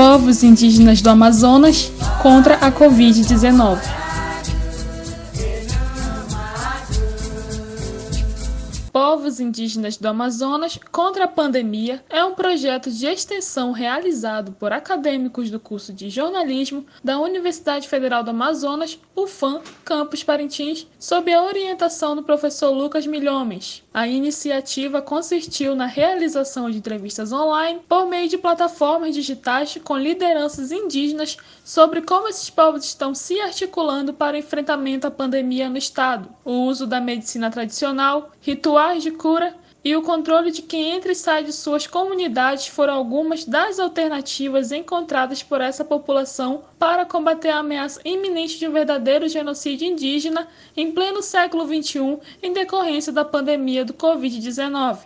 Povos indígenas do Amazonas contra a Covid-19. Povos Indígenas do Amazonas contra a Pandemia é um projeto de extensão realizado por acadêmicos do curso de jornalismo da Universidade Federal do Amazonas, UFAM, Campus Parintins, sob a orientação do professor Lucas Milhomens. A iniciativa consistiu na realização de entrevistas online por meio de plataformas digitais com lideranças indígenas sobre como esses povos estão se articulando para o enfrentamento à pandemia no estado, o uso da medicina tradicional, rituais rituais de cura e o controle de quem entra e sai de suas comunidades foram algumas das alternativas encontradas por essa população para combater a ameaça iminente de um verdadeiro genocídio indígena em pleno século XXI em decorrência da pandemia do Covid-19.